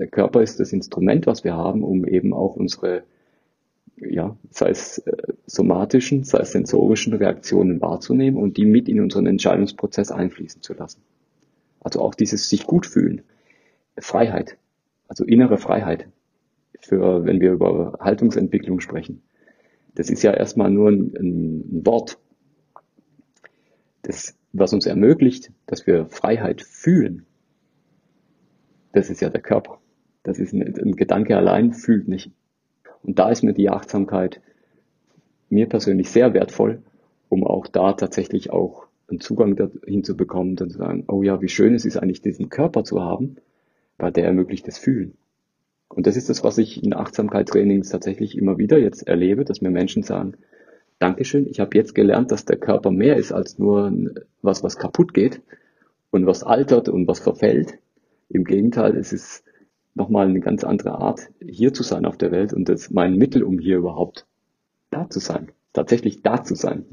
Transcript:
der Körper ist das Instrument, was wir haben, um eben auch unsere, ja, sei es äh, somatischen, sei es sensorischen Reaktionen wahrzunehmen und die mit in unseren Entscheidungsprozess einfließen zu lassen. Also auch dieses sich gut fühlen. Freiheit. Also innere Freiheit. Für, wenn wir über Haltungsentwicklung sprechen. Das ist ja erstmal nur ein, ein Wort. Das, was uns ermöglicht, dass wir Freiheit fühlen, das ist ja der Körper. Das ist ein, ein Gedanke allein fühlt nicht. Und da ist mir die Achtsamkeit mir persönlich sehr wertvoll, um auch da tatsächlich auch einen Zugang dahin zu bekommen, dann zu sagen, oh ja, wie schön es ist eigentlich, diesen Körper zu haben, weil der ermöglicht das Fühlen. Und das ist das, was ich in Achtsamkeitstrainings tatsächlich immer wieder jetzt erlebe, dass mir Menschen sagen, Dankeschön, ich habe jetzt gelernt, dass der Körper mehr ist als nur was, was kaputt geht und was altert und was verfällt. Im Gegenteil, es ist nochmal eine ganz andere Art, hier zu sein auf der Welt und das mein Mittel, um hier überhaupt da zu sein, tatsächlich da zu sein.